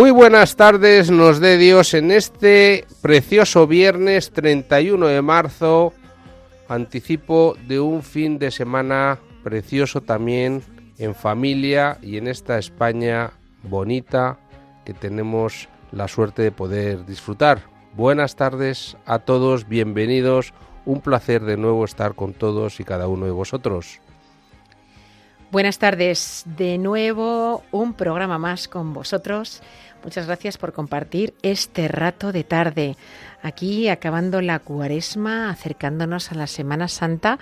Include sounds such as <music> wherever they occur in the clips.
Muy buenas tardes, nos dé Dios en este precioso viernes 31 de marzo, anticipo de un fin de semana precioso también en familia y en esta España bonita que tenemos la suerte de poder disfrutar. Buenas tardes a todos, bienvenidos, un placer de nuevo estar con todos y cada uno de vosotros. Buenas tardes, de nuevo un programa más con vosotros. Muchas gracias por compartir este rato de tarde. Aquí acabando la cuaresma, acercándonos a la Semana Santa,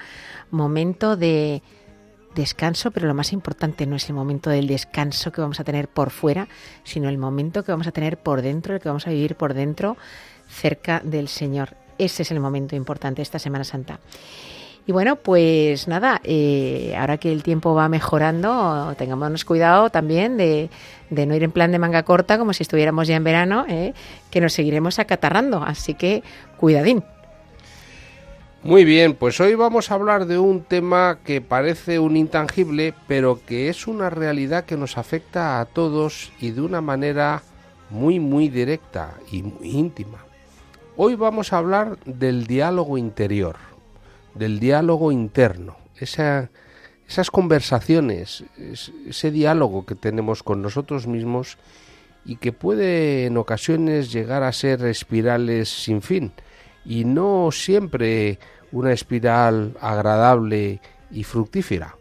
momento de descanso, pero lo más importante no es el momento del descanso que vamos a tener por fuera, sino el momento que vamos a tener por dentro, el que vamos a vivir por dentro, cerca del Señor. Ese es el momento importante esta Semana Santa. Y bueno, pues nada, eh, ahora que el tiempo va mejorando, tengámonos cuidado también de, no ir en plan de manga corta como si estuviéramos ya en verano, eh, que nos seguiremos acatarrando. Así que cuidadín. Muy bien, pues hoy vamos a hablar de un tema que parece un intangible, pero que es una realidad que nos afecta a todos y de una manera muy, muy directa y muy íntima. Hoy vamos a hablar del diálogo interior, del diálogo interno, esa, esas conversaciones, ese diálogo que tenemos con nosotros mismos y que puede en ocasiones llegar a ser espirales sin fin y no siempre una espiral agradable y fructífera.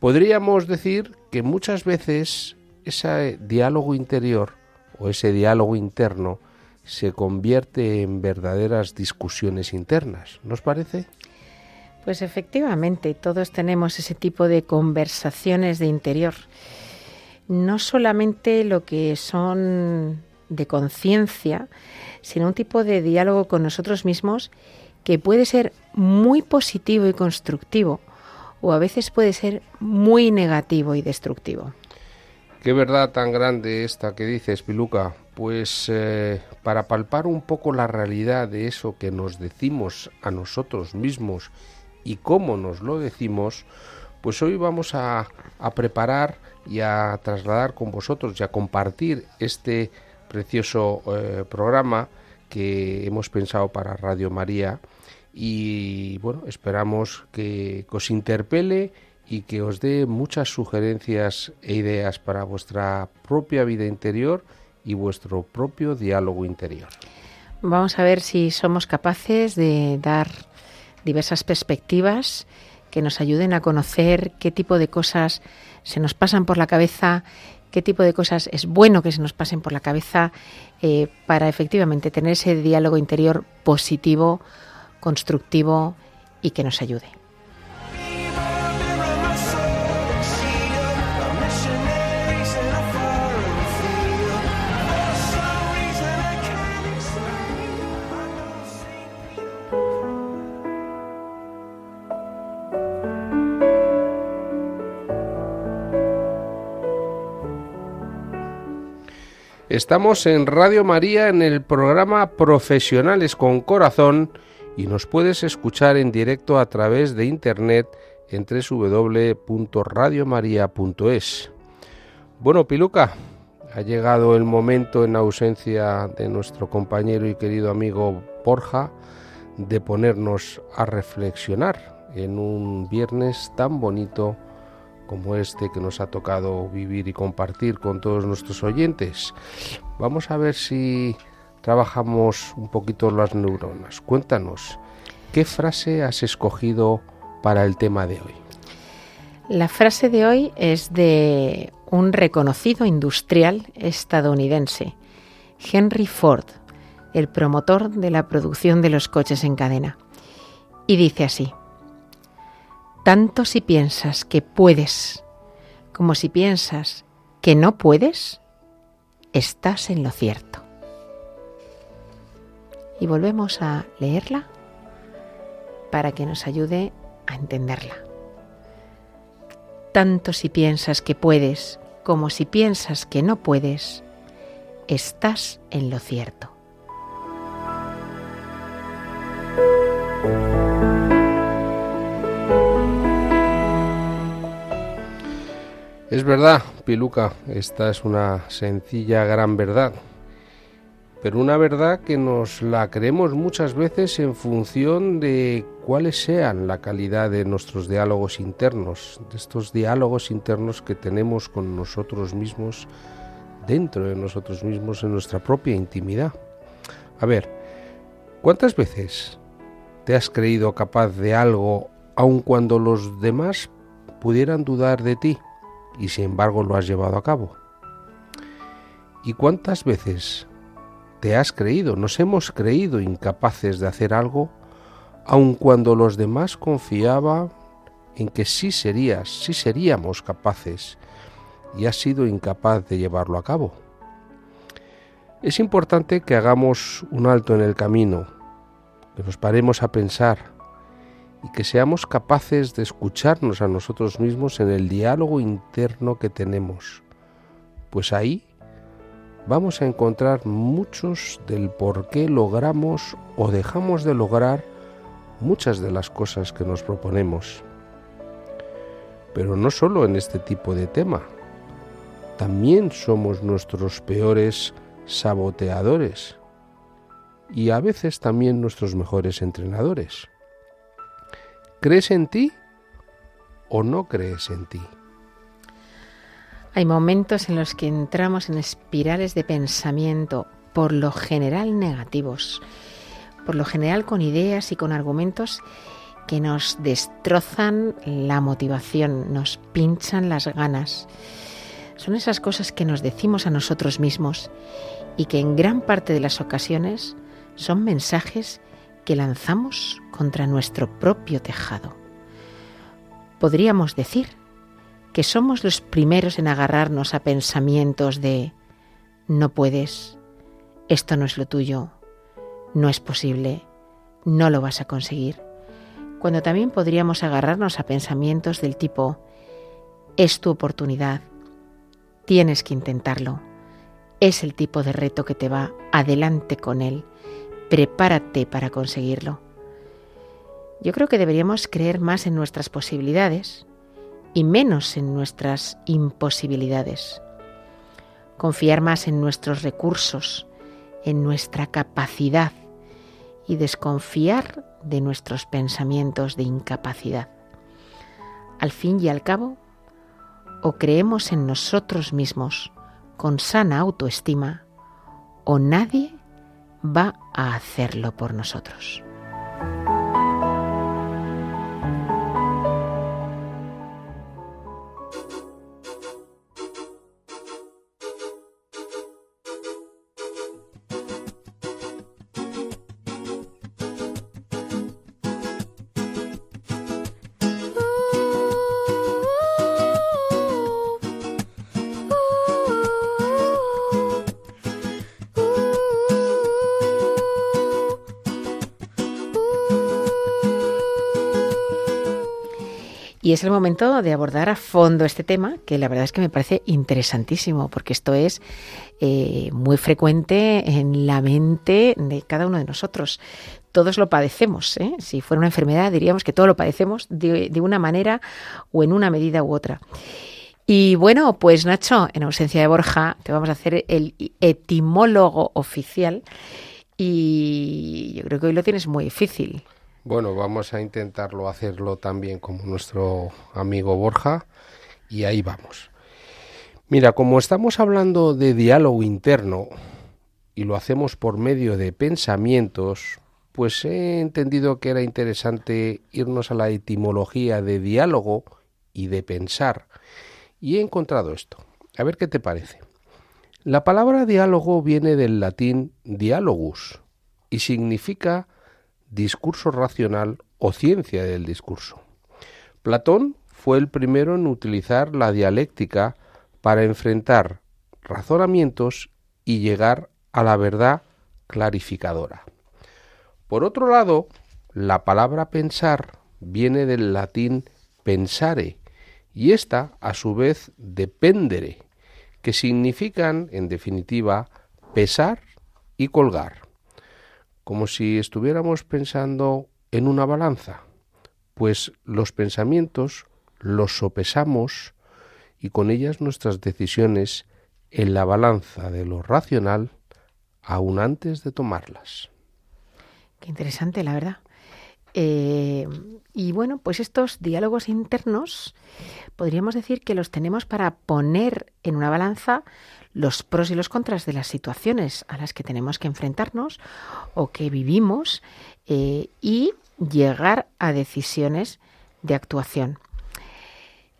Podríamos decir que muchas veces ese diálogo interior o ese diálogo interno se convierte en verdaderas discusiones internas. ¿Nos parece? Pues efectivamente, todos tenemos ese tipo de conversaciones de interior. No solamente lo que son de conciencia, sino un tipo de diálogo con nosotros mismos que puede ser muy positivo y constructivo o a veces puede ser muy negativo y destructivo. Qué verdad tan grande esta que dices, Piluca. Pues eh, para palpar un poco la realidad de eso que nos decimos a nosotros mismos y cómo nos lo decimos, pues hoy vamos a, a preparar y a trasladar con vosotros y a compartir este precioso eh, programa que hemos pensado para Radio María y bueno, esperamos que, os interpele y que os dé muchas sugerencias e ideas para vuestra propia vida interior y vuestro propio diálogo interior. Vamos a ver si somos capaces de dar diversas perspectivas que nos ayuden a conocer qué tipo de cosas se nos pasan por la cabeza, qué tipo de cosas es bueno que se nos pasen por la cabeza eh, para efectivamente tener ese diálogo interior positivo, constructivo y que nos ayude. Estamos en Radio María en el programa Profesionales con Corazón y nos puedes escuchar en directo a través de internet en www.radiomaria.es. Bueno, Piluca, ha llegado el momento en ausencia de nuestro compañero y querido amigo Borja de ponernos a reflexionar en un viernes tan bonito como este que nos ha tocado vivir y compartir con todos nuestros oyentes. Vamos a ver si trabajamos un poquito las neuronas. Cuéntanos, ¿qué frase has escogido para el tema de hoy? La frase de hoy es de un reconocido industrial estadounidense, Henry Ford, el promotor de la producción de los coches en cadena. Y dice así, tanto si piensas que puedes como si piensas que no puedes, estás en lo cierto. Y volvemos a leerla para que nos ayude a entenderla. Tanto si piensas que puedes como si piensas que no puedes, estás en lo cierto. Es verdad, Piluca, esta es una sencilla gran verdad, pero una verdad que nos la creemos muchas veces en función de cuáles sean la calidad de nuestros diálogos internos, de estos diálogos internos que tenemos con nosotros mismos, dentro de nosotros mismos, en nuestra propia intimidad. A ver, ¿cuántas veces te has creído capaz de algo aun cuando los demás pudieran dudar de ti? Y sin embargo lo has llevado a cabo. ¿Y cuántas veces te has creído, nos hemos creído incapaces de hacer algo, aun cuando los demás confiaban en que sí serías, sí seríamos capaces, y has sido incapaz de llevarlo a cabo? Es importante que hagamos un alto en el camino, que nos paremos a pensar, y que seamos capaces de escucharnos a nosotros mismos en el diálogo interno que tenemos, pues ahí vamos a encontrar muchos del por qué logramos o dejamos de lograr muchas de las cosas que nos proponemos. Pero no solo en este tipo de tema, también somos nuestros peores saboteadores y a veces también nuestros mejores entrenadores. ¿Crees en ti o no crees en ti? Hay momentos en los que entramos en espirales de pensamiento, por lo general negativos, por lo general con ideas y con argumentos que nos destrozan la motivación, nos pinchan las ganas. Son esas cosas que nos decimos a nosotros mismos y que en gran parte de las ocasiones son mensajes que lanzamos contra nuestro propio tejado. Podríamos decir que somos los primeros en agarrarnos a pensamientos de no puedes, esto no es lo tuyo, no es posible, no lo vas a conseguir, cuando también podríamos agarrarnos a pensamientos del tipo es tu oportunidad, tienes que intentarlo, es el tipo de reto que te va adelante con él, prepárate para conseguirlo. Yo creo que deberíamos creer más en nuestras posibilidades y menos en nuestras imposibilidades. Confiar más en nuestros recursos, en nuestra capacidad y desconfiar de nuestros pensamientos de incapacidad. Al fin y al cabo, o creemos en nosotros mismos con sana autoestima, o nadie va a hacerlo por nosotros. Y es el momento de abordar a fondo este tema, que la verdad es que me parece interesantísimo, porque esto es eh, muy frecuente en la mente de cada uno de nosotros. Todos lo padecemos. ¿eh? Si fuera una enfermedad, diríamos que todos lo padecemos de, de una manera o en una medida u otra. Y bueno, pues Nacho, en ausencia de Borja, te vamos a hacer el etimólogo oficial. Y yo creo que hoy lo tienes muy difícil. Bueno, vamos a intentarlo hacerlo también como nuestro amigo Borja y ahí vamos. Mira, como estamos hablando de diálogo interno y lo hacemos por medio de pensamientos, pues he entendido que era interesante irnos a la etimología de diálogo y de pensar. Y he encontrado esto. A ver qué te parece. La palabra diálogo viene del latín dialogus y significa discurso racional o ciencia del discurso. Platón fue el primero en utilizar la dialéctica para enfrentar razonamientos y llegar a la verdad clarificadora. Por otro lado, la palabra pensar viene del latín pensare y esta, a su vez, dependere, que significan, en definitiva, pesar y colgar, como si estuviéramos pensando en una balanza, pues los pensamientos los sopesamos y con ellas nuestras decisiones en la balanza de lo racional aún antes de tomarlas. Qué interesante, la verdad. Eh, y bueno, pues estos diálogos internos podríamos decir que los tenemos para poner en una balanza los pros y los contras de las situaciones a las que tenemos que enfrentarnos o que vivimos eh, y llegar a decisiones de actuación.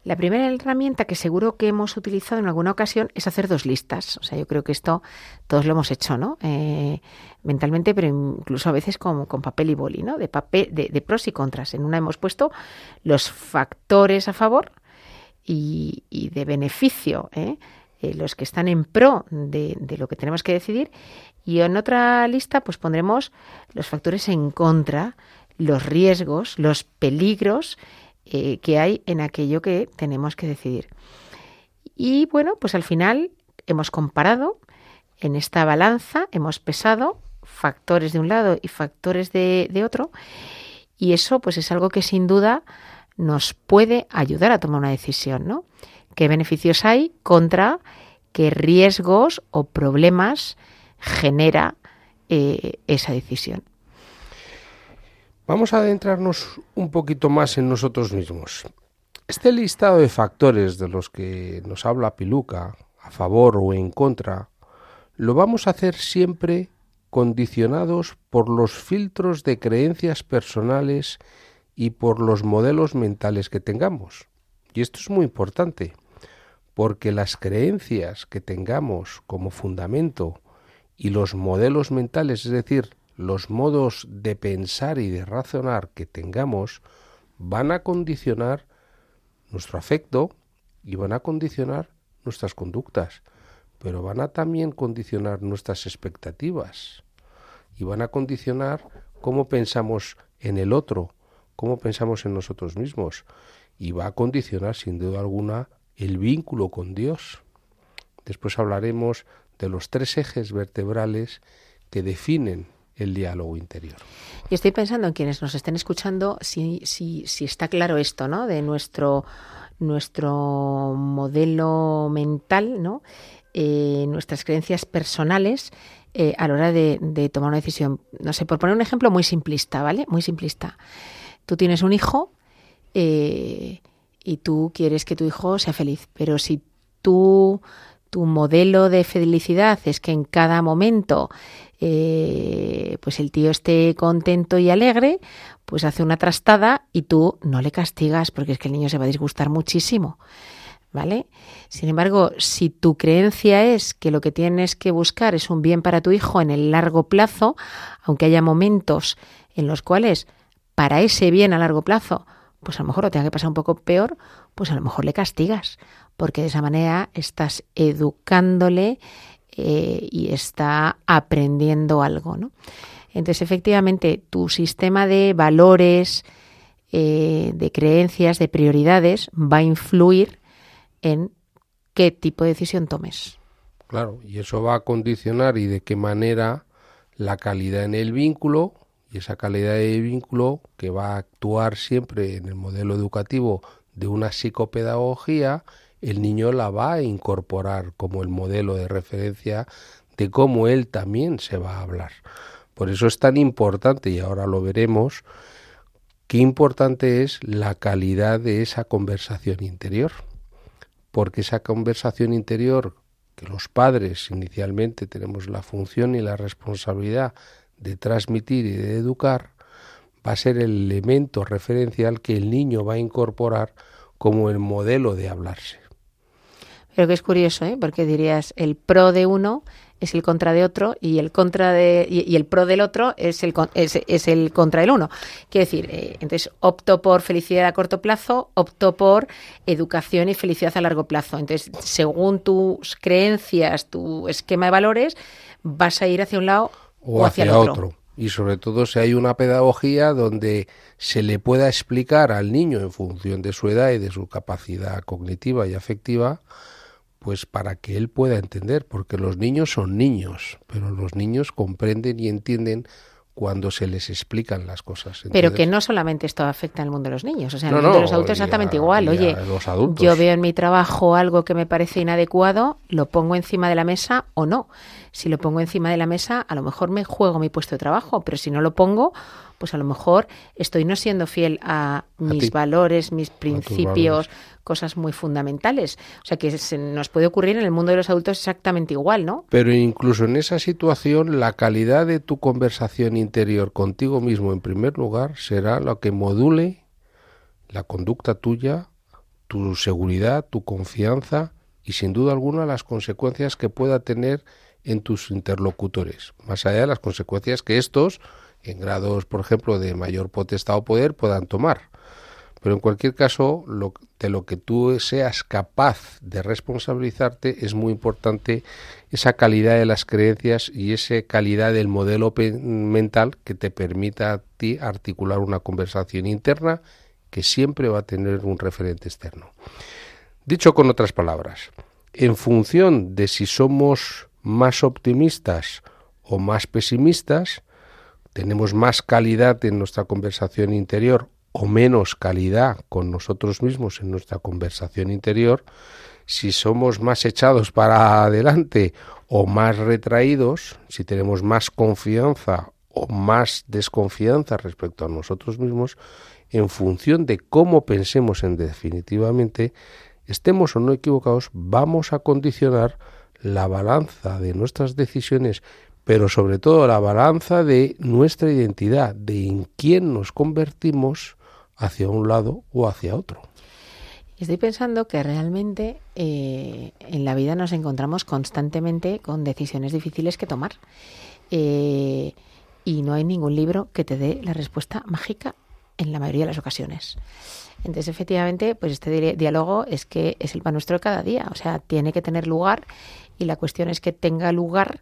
La primera herramienta que seguro que hemos utilizado en alguna ocasión es hacer dos listas. O sea, yo creo que esto todos lo hemos hecho, ¿no? Eh, mentalmente, pero incluso a veces con, papel y boli, ¿no? De, papel, de, pros y contras. En una hemos puesto los factores a favor y, de beneficio, ¿eh? Eh, los que están en pro de, de lo que tenemos que decidir. Y en otra lista, pues pondremos los factores en contra, los riesgos, los peligros eh, que hay en aquello que tenemos que decidir. Y bueno, pues al final hemos comparado en esta balanza, hemos pesado factores de un lado y factores de, de otro, y eso pues es algo que sin duda nos puede ayudar a tomar una decisión, ¿no? ¿Qué beneficios hay contra qué riesgos o problemas genera eh, esa decisión? Vamos a adentrarnos un poquito más en nosotros mismos. Este listado de factores de los que nos habla Piluca, a favor o en contra, lo vamos a hacer siempre condicionados por los filtros de creencias personales y por los modelos mentales que tengamos. Y esto es muy importante, porque las creencias que tengamos como fundamento y los modelos mentales, es decir, los modos de pensar y de razonar que tengamos van a condicionar nuestro afecto y van a condicionar nuestras conductas, pero van a también condicionar nuestras expectativas y van a condicionar cómo pensamos en el otro, cómo pensamos en nosotros mismos y va a condicionar sin duda alguna el vínculo con Dios. Después hablaremos de los tres ejes vertebrales que definen el diálogo interior. Y estoy pensando en quienes nos estén escuchando si, está claro esto, ¿no? De nuestro, modelo mental, ¿no? Eh, nuestras creencias personales eh, a la hora de, de, tomar una decisión. No sé, por poner un ejemplo muy simplista, ¿vale? Muy simplista. Tú tienes un hijo eh, y tú quieres que tu hijo sea feliz, pero si tú tu modelo de felicidad es que en cada momento eh, pues el tío esté contento y alegre, pues hace una trastada y tú no le castigas porque es que el niño se va a disgustar muchísimo. ¿Vale? Sin embargo, si tu creencia es que lo que tienes que buscar es un bien para tu hijo en el largo plazo, aunque haya momentos en los cuales para ese bien a largo plazo, pues a lo mejor lo tenga que pasar un poco peor, pues a lo mejor le castigas porque de esa manera estás educándole eh, y está aprendiendo algo. ¿no? Entonces, efectivamente, tu sistema de valores, eh, de creencias, de prioridades va a influir en qué tipo de decisión tomes. Claro, y eso va a condicionar y de qué manera la calidad en el vínculo y esa calidad de vínculo que va a actuar siempre en el modelo educativo de una psicopedagogía el niño la va a incorporar como el modelo de referencia de cómo él también se va a hablar. Por eso es tan importante, y ahora lo veremos, qué importante es la calidad de esa conversación interior. Porque esa conversación interior que los padres inicialmente tenemos la función y la responsabilidad de transmitir y de educar, va a ser el elemento referencial que el niño va a incorporar como el modelo de hablarse. Pero que es curioso, ¿eh? porque dirías el pro de uno es el contra de otro y el contra de y, y el pro del otro es el es, es el contra del uno. Quiero decir, eh, entonces opto por felicidad a corto plazo, opto por educación y felicidad a largo plazo. Entonces, según tus creencias, tu esquema de valores, vas a ir hacia un lado o, hacia, otro. Y sobre todo si hay una pedagogía donde se le pueda explicar al niño en función de su edad y de su capacidad cognitiva y afectiva, pues para que él pueda entender, porque los niños son niños, pero los niños comprenden y entienden cuando se les explican las cosas. Pero que no solamente esto afecta al mundo de los niños, o sea, en No, el mundo de los adultos exactamente a- igual. Oye, los yo veo en mi trabajo algo que me parece inadecuado, lo pongo encima de la mesa o no. Si lo pongo encima de la mesa, a lo mejor me juego mi puesto de trabajo, pero si no lo pongo, pues a lo mejor estoy no siendo fiel a mis valores, mis principios, cosas muy fundamentales. O sea, que se nos puede ocurrir en el mundo de los adultos exactamente igual, ¿no? Pero incluso en esa situación, la calidad de tu conversación interior contigo mismo, en primer lugar, será lo que module la conducta tuya, tu seguridad, tu confianza y sin duda alguna las consecuencias que pueda tener en tus interlocutores, más allá de las consecuencias que estos, en grados, por ejemplo, de mayor potestad o poder, puedan tomar. Pero en cualquier caso, lo, de lo que tú seas capaz de responsabilizarte es muy importante esa calidad de las creencias y esa calidad del modelo mental que te permita a ti articular una conversación interna que siempre va a tener un referente externo. Dicho con otras palabras, en función de si somos más optimistas o más pesimistas, tenemos más calidad en nuestra conversación interior o menos calidad con nosotros mismos en nuestra conversación interior, si somos más echados <laughs> para adelante o más retraídos, si tenemos más confianza o más desconfianza respecto a nosotros mismos, en función de cómo pensemos en definitivamente, estemos o no equivocados, vamos a condicionar la balanza de nuestras decisiones, pero sobre todo la balanza de nuestra identidad, de en quién nos convertimos hacia un lado o hacia otro. Estoy pensando que realmente eh, en la vida nos encontramos constantemente con decisiones difíciles que tomar. Eh, y no hay ningún libro que te dé la respuesta mágica en la mayoría de las ocasiones. Entonces, efectivamente, pues este di- diálogo es que es el pan nuestro de cada día. O sea, tiene que tener lugar y la cuestión es que tenga lugar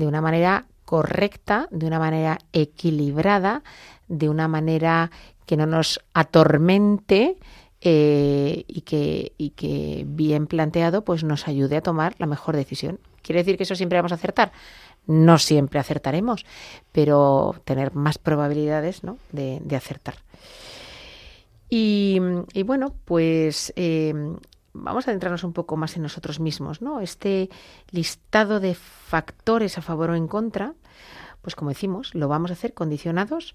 de una manera correcta, de una manera equilibrada, de una manera que no nos atormente eh, y, que, bien planteado pues nos ayude a tomar la mejor decisión. ¿Quiere decir que eso siempre vamos a acertar? No siempre acertaremos, pero tener más probabilidades ¿no? de, acertar. Y, y bueno, pues eh, vamos a adentrarnos un poco más en nosotros mismos, ¿no? Este listado de factores a favor o en contra, pues como decimos, lo vamos a hacer condicionados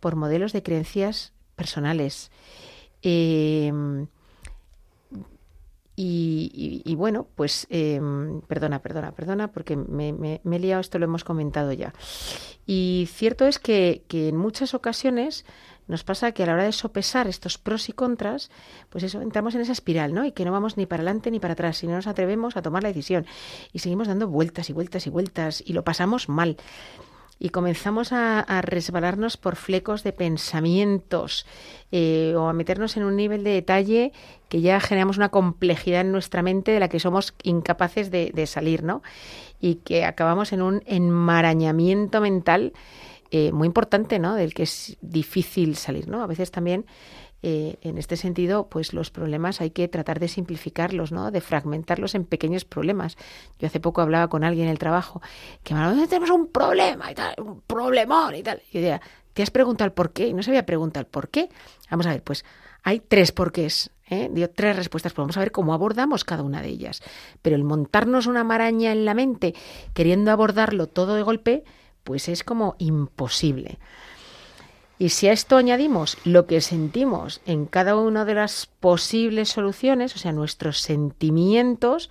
por modelos de creencias personales. Eh, y, bueno, pues eh, perdona, perdona, perdona, porque me, he liado, esto lo hemos comentado ya. Y cierto es que en muchas ocasiones nos pasa que a la hora de sopesar estos pros y contras, pues eso, entramos en esa espiral, ¿no? Y que no vamos ni para adelante ni para atrás, y no nos atrevemos a tomar la decisión. Y seguimos dando vueltas y vueltas y vueltas, y lo pasamos mal. Y comenzamos a, resbalarnos por flecos de pensamientos eh, o a meternos en un nivel de detalle que ya generamos una complejidad en nuestra mente de la que somos incapaces de, de salir, ¿no? Y que acabamos en un enmarañamiento mental eh, muy importante, ¿no? Del que es difícil salir, ¿no? A veces también eh, en este sentido, pues los problemas hay que tratar de simplificarlos, ¿no? De fragmentarlos en pequeños problemas. Yo hace poco hablaba con alguien en el trabajo que me hablaba, tenemos un problema y tal, un problemón y tal. Y yo decía, ¿te has preguntado el por qué? Y no se había preguntado el por qué. Vamos a ver, pues hay tres porqués, ¿eh? Dio tres respuestas, pues vamos a ver cómo abordamos cada una de ellas. Pero el montarnos una maraña en la mente queriendo abordarlo todo de golpe, pues es como imposible. Y si a esto añadimos lo que sentimos en cada una de las posibles soluciones, o sea, nuestros sentimientos,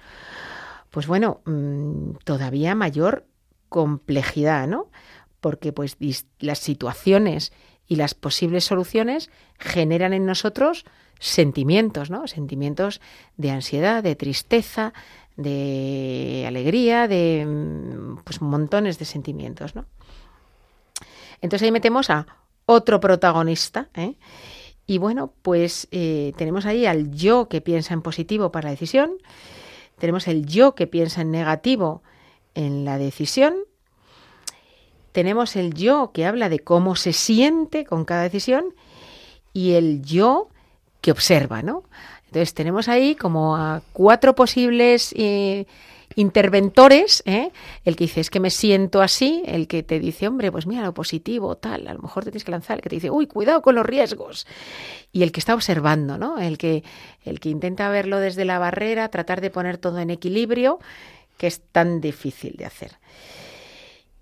pues bueno, mm, todavía mayor complejidad, ¿no? Porque pues las situaciones y las posibles soluciones generan en nosotros sentimientos, ¿no? Sentimientos de ansiedad, de tristeza, de alegría, de mm, pues montones de sentimientos, ¿no? Entonces ahí metemos a otro protagonista, ¿eh? Y bueno, pues eh, tenemos ahí al yo que piensa en positivo para la decisión, tenemos el yo que piensa en negativo en la decisión, tenemos el yo que habla de cómo se siente con cada decisión y el yo que observa, ¿no? Entonces tenemos ahí como a cuatro posibles eh, interventores, ¿eh? el que dice es que me siento así, el que te dice, hombre, pues mira lo positivo, tal, a lo mejor te tienes que lanzar, el que te dice, uy, cuidado con los riesgos, y el que está observando, ¿no? El que, el que intenta verlo desde la barrera, tratar de poner todo en equilibrio, que es tan difícil de hacer.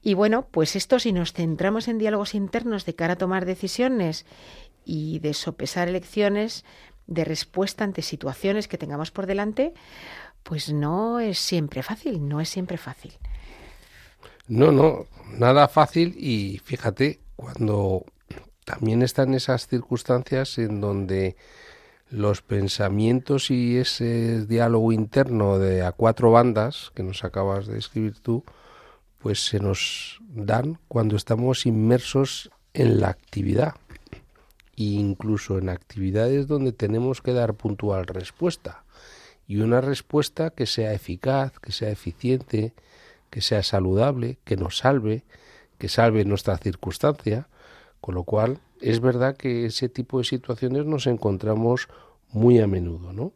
Y bueno, pues esto si nos centramos en diálogos internos de cara a tomar decisiones y de sopesar elecciones de respuesta ante situaciones que tengamos por delante, pues no es siempre fácil, no es siempre fácil. No, no, nada fácil y fíjate, cuando también están esas circunstancias en donde los pensamientos y ese diálogo interno de a cuatro bandas que nos acabas de escribir tú, pues se nos dan cuando estamos inmersos en la actividad incluso en actividades donde tenemos que dar puntual respuesta y una respuesta que sea eficaz, que sea eficiente, que sea saludable, que nos salve, que salve nuestra circunstancia, con lo cual es verdad que ese tipo de situaciones nos encontramos muy a menudo, ¿no?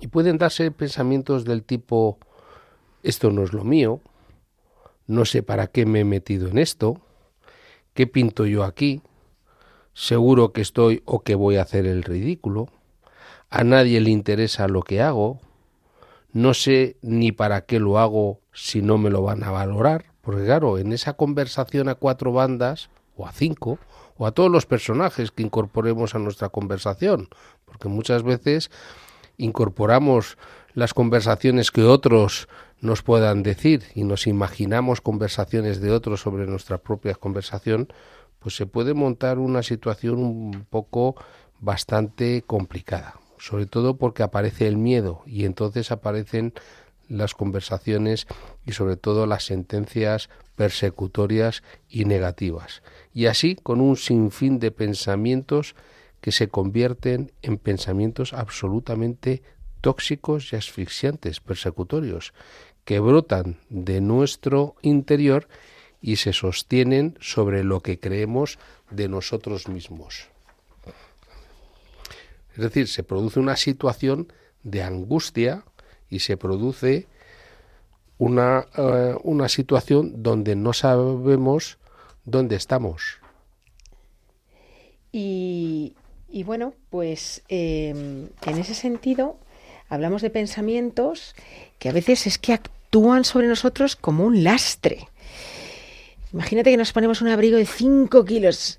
Y pueden darse pensamientos del tipo esto no es lo mío, no sé para qué me he metido en esto, qué pinto yo aquí, seguro que estoy o que voy a hacer el ridículo, a nadie le interesa lo que hago, no sé ni para qué lo hago si no me lo van a valorar, porque claro, en esa conversación a cuatro bandas, o a cinco, o a todos los personajes que incorporemos a nuestra conversación, porque muchas veces incorporamos las conversaciones que otros nos puedan decir y nos imaginamos conversaciones de otros sobre nuestra propia conversación, pues se puede montar una situación un poco bastante complicada sobre todo porque aparece el miedo y entonces aparecen las conversaciones y sobre todo las sentencias persecutorias y negativas. Y así con un sinfín de pensamientos que se convierten en pensamientos absolutamente tóxicos y asfixiantes, persecutorios, que brotan de nuestro interior y se sostienen sobre lo que creemos de nosotros mismos. Es decir, se produce una situación de angustia y se produce una, eh, una situación donde no sabemos dónde estamos. Y, bueno, pues em, en ese sentido hablamos de pensamientos que a veces es que actúan sobre nosotros como un lastre. Imagínate que nos ponemos un abrigo de 5 kilos,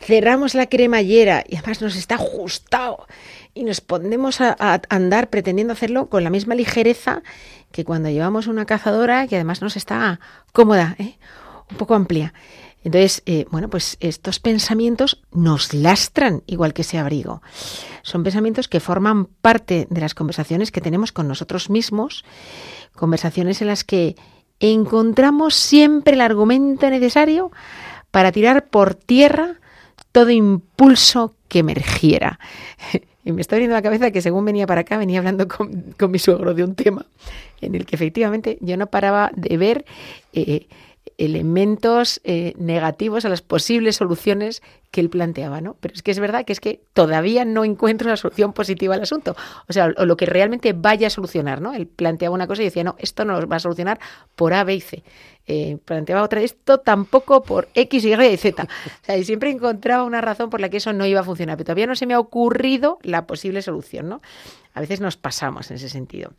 cerramos la cremallera y además nos está ajustado y nos ponemos a, andar pretendiendo hacerlo con la misma ligereza que cuando llevamos una cazadora que además nos está cómoda, ¿eh? un poco amplia. Entonces, eh, bueno, pues estos pensamientos nos lastran igual que ese abrigo. Son pensamientos que forman parte de las conversaciones que tenemos con nosotros mismos, conversaciones en las que encontramos siempre el argumento necesario para tirar por tierra todo impulso que emergiera. <laughs> Y me está viniendo la cabeza que según venía para acá, venía hablando con, mi suegro de un tema en el que efectivamente yo no paraba de ver eh, elementos eh, negativos a las posibles soluciones que él planteaba, ¿no? Pero es que es verdad que es que todavía no encuentro la solución positiva al asunto. O sea, o lo que realmente vaya a solucionar, ¿no? Él planteaba una cosa y decía, no, esto no va a solucionar por A, B y C. Eh, planteaba otra, esto tampoco por X, Y y Z. O sea, y siempre encontraba una razón por la que eso no iba a funcionar, pero todavía no se me ha ocurrido la posible solución, ¿no? A veces nos pasamos en ese sentido.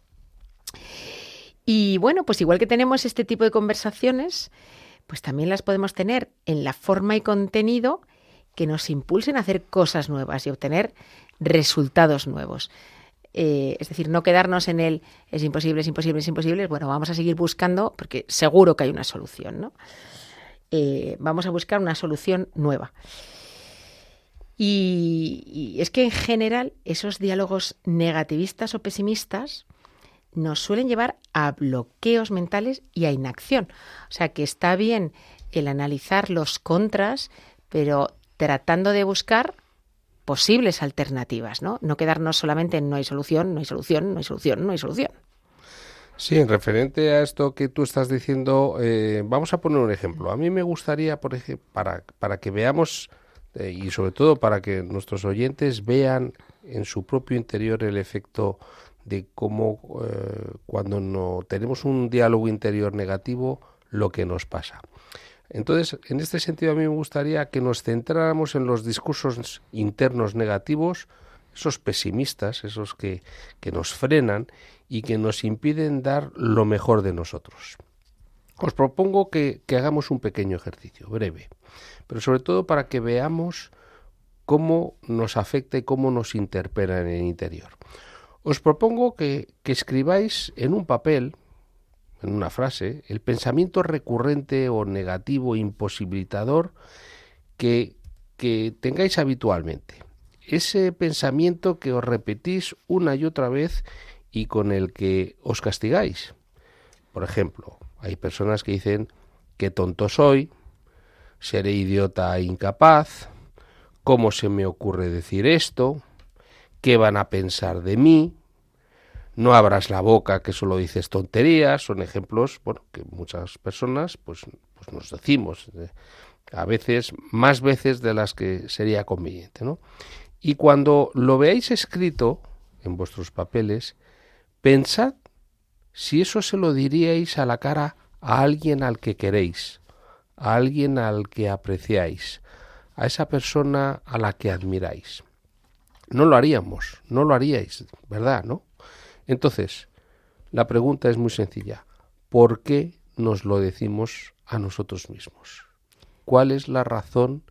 Y bueno, pues igual que tenemos este tipo de conversaciones, pues también las podemos tener en la forma y contenido que nos impulsen a hacer cosas nuevas y obtener resultados nuevos. Eh, es decir, no quedarnos en el es imposible, es imposible, es imposible. Bueno, vamos a seguir buscando porque seguro que hay una solución, ¿no? Eh, vamos a buscar una solución nueva. Y, y es que en general esos diálogos negativistas o pesimistas nos suelen llevar a bloqueos mentales y a inacción. O sea que está bien el analizar los contras, pero tratando de buscar posibles alternativas, ¿no? No quedarnos solamente en no hay solución, no hay solución, no hay solución, no hay solución. Sí, en referente a esto que tú estás diciendo, eh, vamos a poner un ejemplo. A mí me gustaría, por ejemplo, para, para que veamos eh, y sobre todo para que nuestros oyentes vean en su propio interior el efecto de cómo eh, cuando no tenemos un diálogo interior negativo, lo que nos pasa. Entonces, en este sentido, a mí me gustaría que nos centráramos en los discursos internos negativos, esos pesimistas, esos que, que nos frenan y que nos impiden dar lo mejor de nosotros. Os propongo que, que hagamos un pequeño ejercicio, breve, pero sobre todo para que veamos cómo nos afecta y cómo nos interpela en el interior. Os propongo que, escribáis en un papel, en una frase, el pensamiento recurrente o negativo imposibilitador que, que tengáis habitualmente. Ese pensamiento que os repetís una y otra vez y con el que os castigáis. Por ejemplo, hay personas que dicen que tonto soy, seré idiota e incapaz, cómo se me ocurre decir esto, qué van a pensar de mí, no abras la boca que solo dices tonterías, son ejemplos, bueno, que muchas personas pues, pues nos decimos, eh, a veces, más veces de las que sería conveniente, ¿no? Y cuando lo veáis escrito en vuestros papeles, pensad si eso se lo diríais a la cara a alguien al que queréis, a alguien al que apreciáis, a esa persona a la que admiráis. No lo haríamos, no lo haríais, ¿verdad? ¿No? Entonces, la pregunta es muy sencilla. ¿Por qué nos lo decimos a nosotros mismos? ¿Cuál es la razón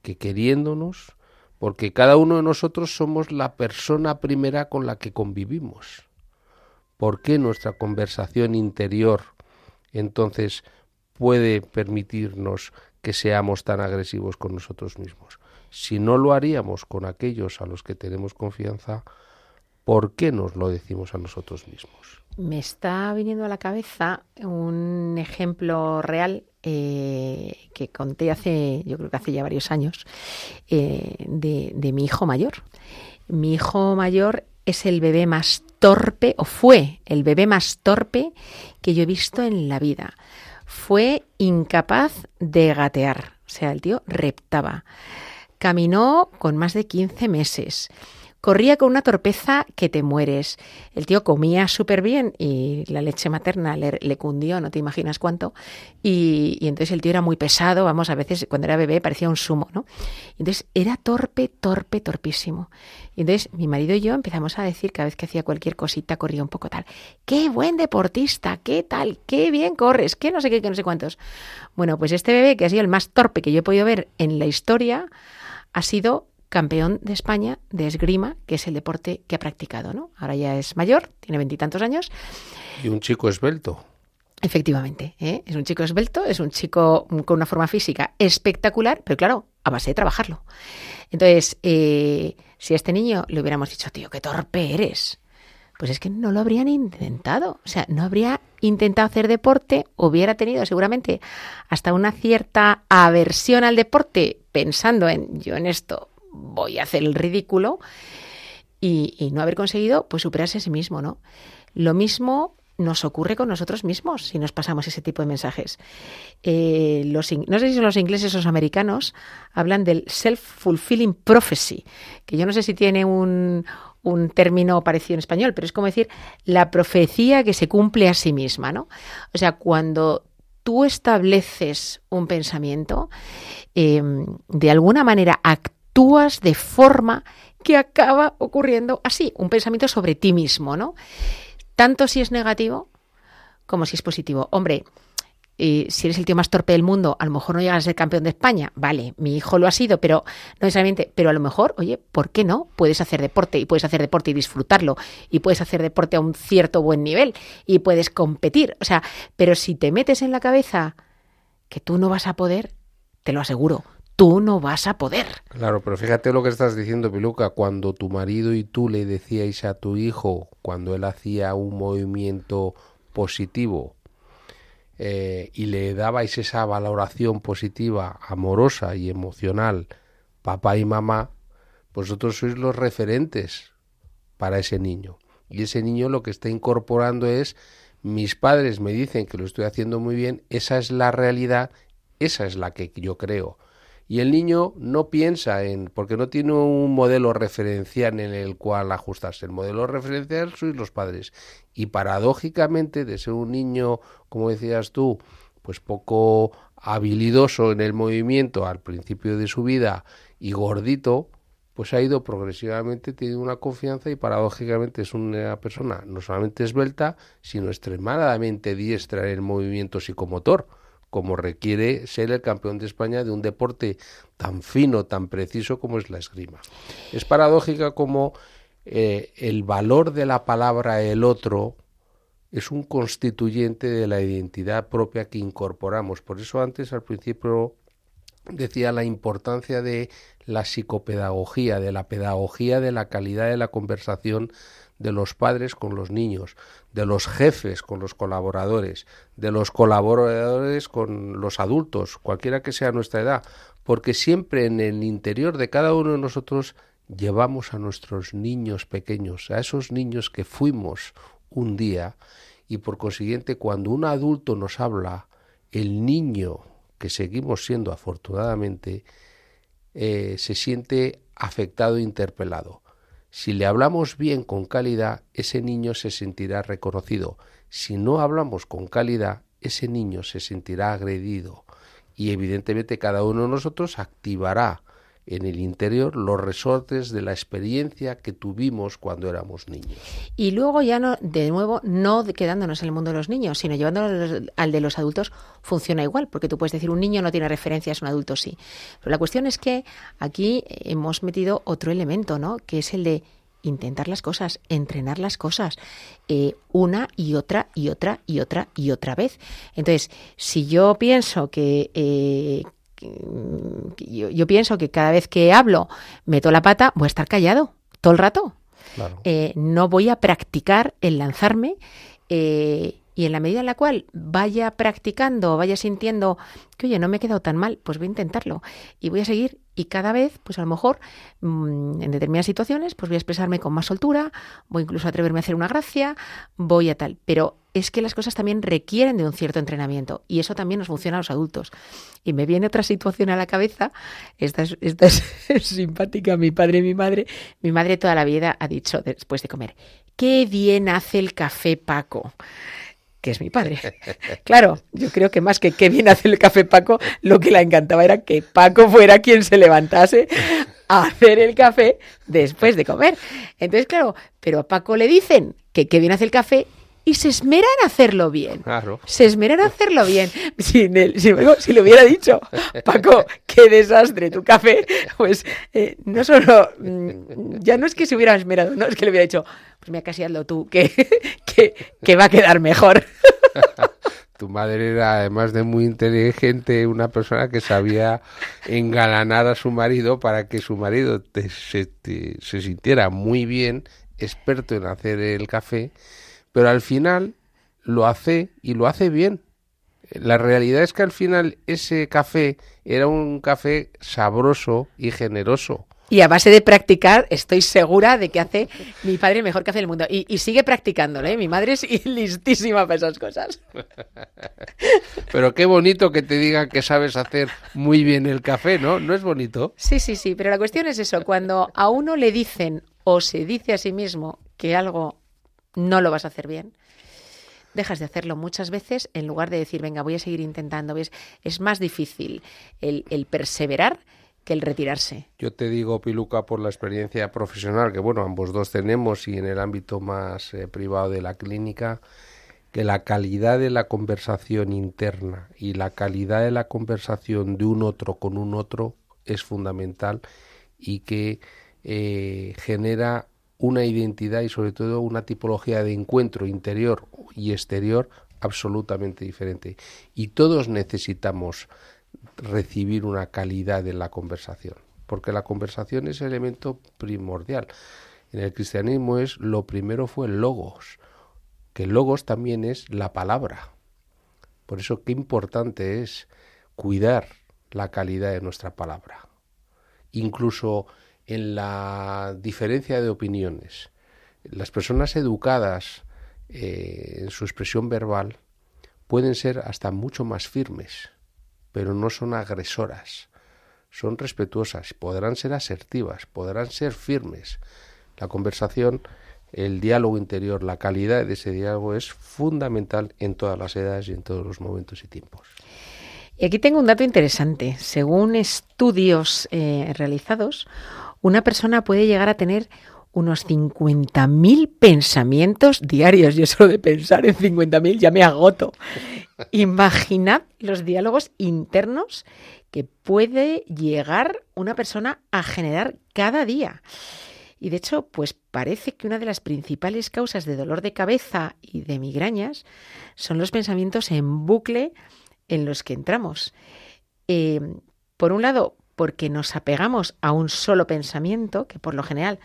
que queriéndonos, porque cada uno de nosotros somos la persona primera con la que convivimos? ¿Por qué nuestra conversación interior entonces puede permitirnos que seamos tan agresivos con nosotros mismos? Si no lo haríamos con aquellos a los que tenemos confianza, ¿por qué nos lo decimos a nosotros mismos? Me está viniendo a la cabeza un ejemplo real eh, que conté hace, yo creo que hace ya varios años, eh, de, de mi hijo mayor. Mi hijo mayor es el bebé más torpe, o fue el bebé más torpe que yo he visto en la vida. Fue incapaz de gatear, o sea, el tío reptaba. Caminó con más de 15 meses. Corría con una torpeza que te mueres. El tío comía súper bien y la leche materna le, cundió, no te imaginas cuánto. Y, y, entonces el tío era muy pesado, vamos, a veces cuando era bebé parecía un sumo, ¿no? Entonces era torpe, torpe, torpísimo. Y entonces mi marido y yo empezamos a decir cada vez que hacía cualquier cosita, corría un poco tal. ¡Qué buen deportista! ¡Qué tal! ¡Qué bien corres! ¡Qué no sé qué, qué no sé cuántos! Bueno, pues este bebé, que ha sido el más torpe que yo he podido ver en la historia, ha sido campeón de España de esgrima, que es el deporte que ha practicado, ¿no? Ahora ya es mayor, tiene veintitantos años. Y un chico esbelto. Efectivamente, ¿eh? es un chico esbelto, es un chico con una forma física espectacular, pero claro, a base de trabajarlo. Entonces, eh, si a este niño le hubiéramos dicho, tío, qué torpe eres, pues es que no lo habrían intentado. O sea, no habría intentado hacer deporte, hubiera tenido seguramente hasta una cierta aversión al deporte, pensando en yo en esto voy a hacer el ridículo y, y, no haber conseguido pues superarse a sí mismo, ¿no? Lo mismo nos ocurre con nosotros mismos si nos pasamos ese tipo de mensajes. Eh, los, no sé si son los ingleses o los americanos hablan del self-fulfilling prophecy, que yo no sé si tiene un, un término parecido en español, pero es como decir la profecía que se cumple a sí misma, ¿no? O sea, cuando tú estableces un pensamiento, eh, de alguna manera actúas de forma que acaba ocurriendo así, un pensamiento sobre ti mismo, ¿no? Tanto si es negativo como si es positivo. Hombre, eh, si eres el tío más torpe del mundo, a lo mejor no llegas a ser campeón de España. Vale, mi hijo lo ha sido, pero no necesariamente. Pero a lo mejor, oye, ¿por qué no? Puedes hacer deporte y puedes hacer deporte y disfrutarlo y puedes hacer deporte a un cierto buen nivel y puedes competir. O sea, pero si te metes en la cabeza que tú no vas a poder, te lo aseguro, tú no vas a poder. Claro, pero fíjate lo que estás diciendo, Piluca, cuando tu marido y tú le decíais a tu hijo, cuando él hacía un movimiento positivo, eh, y le dabais esa valoración positiva, amorosa y emocional, papá y mamá, vosotros sois los referentes para ese niño. Y ese niño lo que está incorporando es, mis padres me dicen que lo estoy haciendo muy bien, esa es la realidad, esa es la que yo creo. Y el niño no piensa en, porque no tiene un modelo referencial en el cual ajustarse. El modelo referencial sois los padres. Y paradójicamente, de ser un niño, como decías tú, pues poco habilidoso en el movimiento al principio de su vida y gordito, pues ha ido progresivamente teniendo una confianza y paradójicamente es una persona no solamente esbelta, sino extremadamente diestra en el movimiento psicomotor como requiere ser el campeón de España de un deporte tan fino, tan preciso como es la esgrima. Es paradójica como eh, el valor de la palabra el otro es un constituyente de la identidad propia que incorporamos. Por eso antes al principio decía la importancia de la psicopedagogía, de la pedagogía de la calidad de la conversación de los padres con los niños, de los jefes con los colaboradores, de los colaboradores con los adultos, cualquiera que sea nuestra edad, porque siempre en el interior de cada uno de nosotros llevamos a nuestros niños pequeños, a esos niños que fuimos un día, y por consiguiente cuando un adulto nos habla, el niño que seguimos siendo afortunadamente, eh, se siente afectado e interpelado. Si le hablamos bien con calidad, ese niño se sentirá reconocido. Si no hablamos con calidad, ese niño se sentirá agredido. Y evidentemente cada uno de nosotros activará en el interior los resortes de la experiencia que tuvimos cuando éramos niños. Y luego ya no, de nuevo, no quedándonos en el mundo de los niños, sino llevándonos al de los adultos, funciona igual, porque tú puedes decir un niño no tiene referencias, un adulto sí. Pero la cuestión es que aquí hemos metido otro elemento, ¿no? Que es el de intentar las cosas, entrenar las cosas, eh, una y otra y otra y otra y otra vez. Entonces, si yo pienso que, eh, yo, pienso que cada vez que hablo meto la pata, voy a estar callado todo el rato. Eh, no voy a practicar el lanzarme y en la medida en la cual vaya practicando, vaya sintiendo que, oye, no me he quedado tan mal, pues voy a intentarlo y voy a seguir y cada vez, pues a lo mejor mm, en determinadas situaciones, pues voy a expresarme con más soltura, voy incluso a atreverme a hacer una gracia, voy a tal. Pero es que las cosas también requieren de un cierto entrenamiento y eso también nos funciona a los adultos. Y me viene otra situación a la cabeza, esta es, esta es <laughs> simpática, mi padre y mi madre. Mi madre toda la vida ha dicho después de comer, qué bien hace el café Paco que es mi padre. <laughs> Claro, yo creo que más que qué bien hace el café Paco, lo que la encantaba era que Paco fuera quien se levantase a hacer el café después de comer. Entonces, claro, pero a Paco le dicen que qué bien hace el café y se esmera en hacerlo bien. Claro. Se esmera en hacerlo bien. <laughs> Si, si, le hubiera dicho, Paco, qué desastre tu café, pues eh, no solo, mm, ya no es que se hubiera esmerado, no es que le hubiera dicho, pues mira, casi hazlo tú, que, <laughs> que, que va a quedar mejor. <laughs> tu madre era, además de muy inteligente, una persona que sabía engalanar a su marido para que su marido se, se sintiera muy bien, experto en hacer el café pero al final lo hace y lo hace bien. La realidad es que al final ese café era un café sabroso y generoso. Y a base de practicar, estoy segura de que hace mi padre el mejor café del mundo. Y, sigue practicándolo, ¿eh? Mi madre es <laughs> listísima para esas cosas. <laughs> Pero qué bonito que te digan que sabes hacer muy bien el café, ¿no? ¿No es bonito? Sí, sí, sí. Pero la cuestión es eso. Cuando a uno le dicen o se dice a sí mismo que algo no lo vas a hacer bien, dejas de hacerlo muchas veces en lugar de decir, venga, voy a seguir intentando. ¿Ves? Es más difícil el, perseverar que el retirarse. Yo te digo, Piluca, por la experiencia profesional que, bueno, ambos dos tenemos y en el ámbito más eh, privado de la clínica, que la calidad de la conversación interna y la calidad de la conversación de un otro con un otro es fundamental y que eh, genera una identidad y sobre todo una tipología de encuentro interior y exterior absolutamente diferente. Y todos necesitamos recibir una calidad en la conversación, porque la conversación es el elemento primordial. En el cristianismo es lo primero fue el logos, que el logos también es la palabra. Por eso qué importante es cuidar la calidad de nuestra palabra. Incluso en la diferencia de opiniones. Las personas educadas eh, en su expresión verbal pueden ser hasta mucho más firmes, pero no son agresoras, son respetuosas, podrán ser asertivas, podrán ser firmes. La conversación, el diálogo interior, la calidad de ese diálogo es fundamental en todas las edades y en todos los momentos y tiempos. Y aquí tengo un dato interesante. Según estudios eh, realizados, una persona puede llegar a tener unos 50.000 pensamientos diarios. Yo solo de pensar en 50.000 ya me agoto. Imaginad los diálogos internos que puede llegar una persona a generar cada día. Y de hecho, pues parece que una de las principales causas de dolor de cabeza y de migrañas son los pensamientos en bucle en los que entramos. Eh, por un lado, porque nos apegamos a un solo pensamiento, que por lo general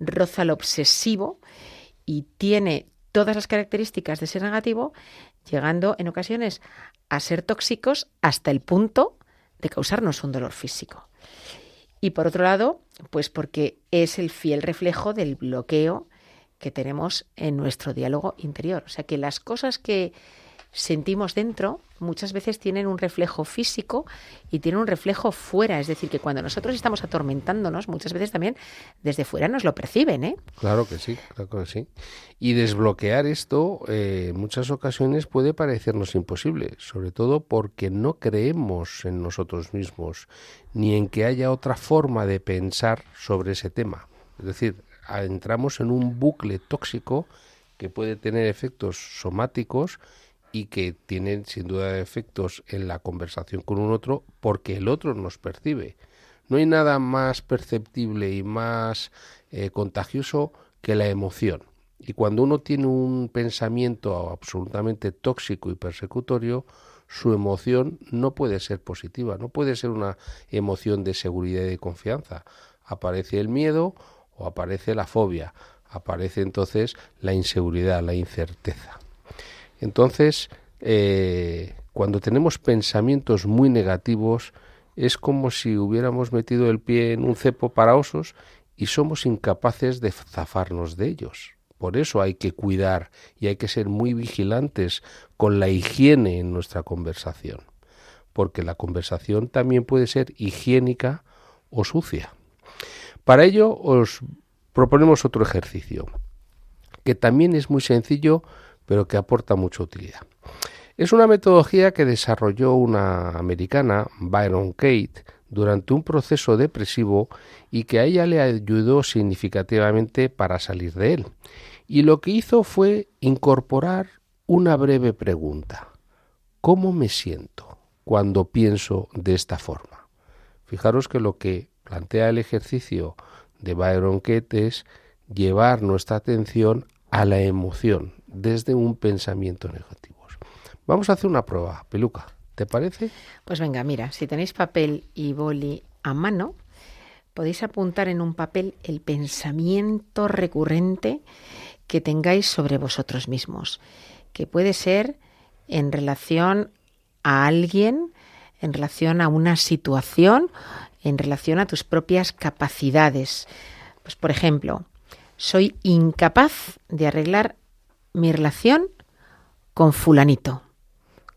roza lo obsesivo y tiene todas las características de ser negativo, llegando en ocasiones a ser tóxicos hasta el punto de causarnos un dolor físico. Y por otro lado, pues porque es el fiel reflejo del bloqueo que tenemos en nuestro diálogo interior. O sea que las cosas que sentimos dentro muchas veces tienen un reflejo físico y tienen un reflejo fuera. Es decir, que cuando nosotros estamos atormentándonos, muchas veces también desde fuera nos lo perciben. ¿eh? Claro que sí, claro que sí. Y desbloquear esto eh, en muchas ocasiones puede parecernos imposible, sobre todo porque no creemos en nosotros mismos ni en que haya otra forma de pensar sobre ese tema. Es decir, entramos en un bucle tóxico que puede tener efectos somáticos y que tienen sin duda efectos en la conversación con un otro porque el otro nos percibe. No hay nada más perceptible y más eh, contagioso que la emoción. Y cuando uno tiene un pensamiento absolutamente tóxico y persecutorio, su emoción no puede ser positiva, no puede ser una emoción de seguridad y de confianza. Aparece el miedo o aparece la fobia, aparece entonces la inseguridad, la incerteza. Entonces, eh, cuando tenemos pensamientos muy negativos, es como si hubiéramos metido el pie en un cepo para osos y somos incapaces de zafarnos de ellos. Por eso hay que cuidar y hay que ser muy vigilantes con la higiene en nuestra conversación, porque la conversación también puede ser higiénica o sucia. Para ello os proponemos otro ejercicio, que también es muy sencillo, pero que aporta mucha utilidad. Es una metodología que desarrolló una americana, Byron Kate, durante un proceso depresivo y que a ella le ayudó significativamente para salir de él. Y lo que hizo fue incorporar una breve pregunta. ¿Cómo me siento cuando pienso de esta forma? Fijaros que lo que plantea el ejercicio de Byron Kate es llevar nuestra atención a la emoción, desde un pensamiento negativo. Vamos a hacer una prueba, Peluca, ¿te parece? Pues venga, mira, si tenéis papel y boli a mano, podéis apuntar en un papel el pensamiento recurrente que tengáis sobre vosotros mismos, que puede ser en relación a alguien, en relación a una situación, en relación a tus propias capacidades. Pues por ejemplo, soy incapaz de arreglar mi relación con fulanito,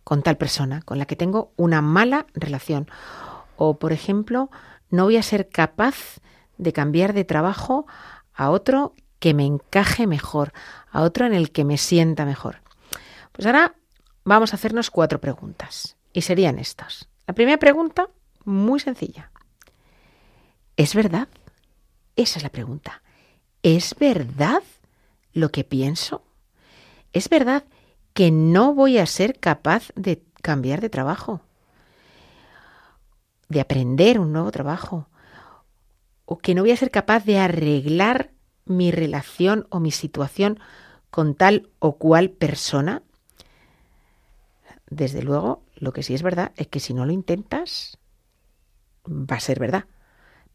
con tal persona, con la que tengo una mala relación. O, por ejemplo, no voy a ser capaz de cambiar de trabajo a otro que me encaje mejor, a otro en el que me sienta mejor. Pues ahora vamos a hacernos cuatro preguntas. Y serían estas. La primera pregunta, muy sencilla. ¿Es verdad? Esa es la pregunta. ¿Es verdad lo que pienso? ¿Es verdad que no voy a ser capaz de cambiar de trabajo? De aprender un nuevo trabajo? ¿O que no voy a ser capaz de arreglar mi relación o mi situación con tal o cual persona? desde luego, lo que sí es verdad es que si no lo intentas, va a ser verdad.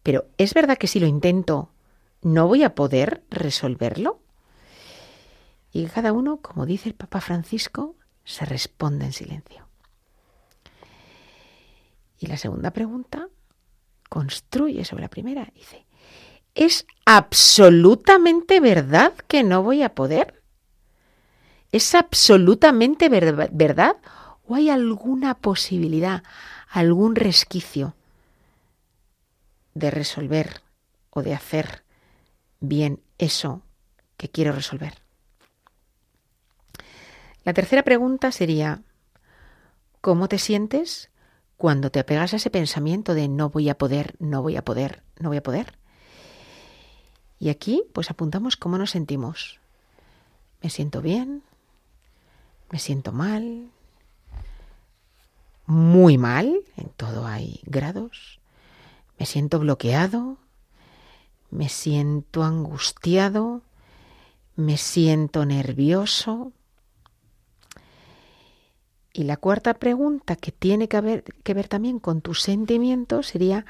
Pero ¿es verdad que si lo intento, no voy a poder resolverlo? Y cada uno, como dice el Papa Francisco, se responde en silencio. Y la segunda pregunta construye sobre la primera. Dice, ¿es absolutamente verdad que no voy a poder? ¿Es absolutamente ver- verdad o hay alguna posibilidad, algún resquicio de resolver o de hacer bien eso que quiero resolver? La tercera pregunta sería, ¿cómo te sientes cuando te apegas a ese pensamiento de no voy a poder, no voy a poder, no voy a poder? Y aquí pues apuntamos cómo nos sentimos. Me siento bien, me siento mal, muy mal, en todo hay grados, me siento bloqueado, me siento angustiado, me siento nervioso. Y la cuarta pregunta que tiene que ver, que ver también con tus sentimientos sería,